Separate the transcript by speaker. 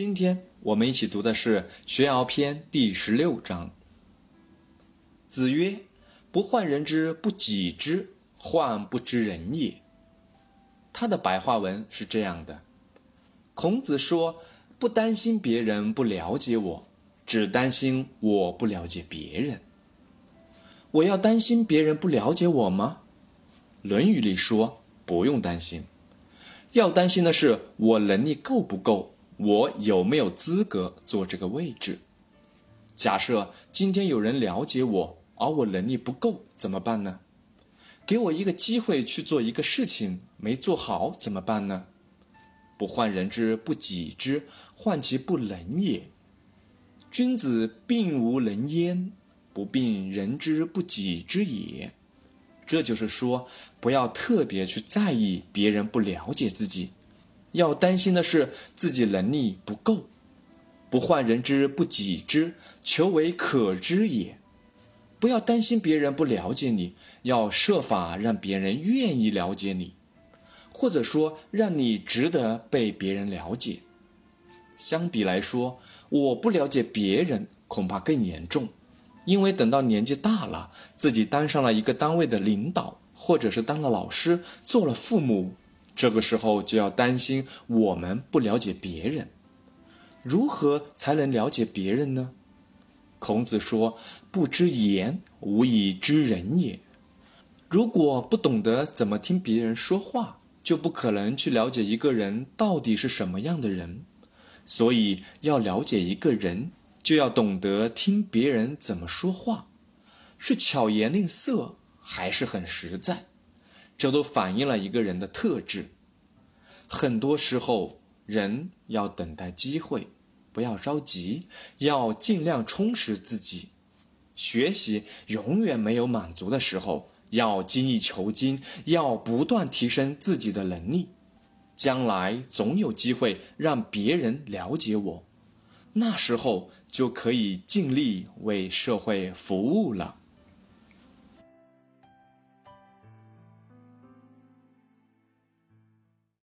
Speaker 1: 今天我们一起读的是《学而篇》第十六章。子曰：“不患人之不己知，患不知人也。”他的白话文是这样的：孔子说，不担心别人不了解我，只担心我不了解别人。我要担心别人不了解我吗？《论语》里说，不用担心。要担心的是我能力够不够。我有没有资格坐这个位置？假设今天有人了解我，而我能力不够，怎么办呢？给我一个机会去做一个事情，没做好怎么办呢？不患人之不己知，患其不能也。君子病无能焉，不病人之不己知也。这就是说，不要特别去在意别人不了解自己。要担心的是自己能力不够，不患人之不己知，求为可知也。不要担心别人不了解你，要设法让别人愿意了解你，或者说让你值得被别人了解。相比来说，我不了解别人恐怕更严重，因为等到年纪大了，自己当上了一个单位的领导，或者是当了老师，做了父母。这个时候就要担心我们不了解别人，如何才能了解别人呢？孔子说：“不知言，无以知人也。”如果不懂得怎么听别人说话，就不可能去了解一个人到底是什么样的人。所以，要了解一个人，就要懂得听别人怎么说话，是巧言令色，还是很实在。这都反映了一个人的特质。很多时候，人要等待机会，不要着急，要尽量充实自己。学习永远没有满足的时候，要精益求精，要不断提升自己的能力。将来总有机会让别人了解我，那时候就可以尽力为社会服务了。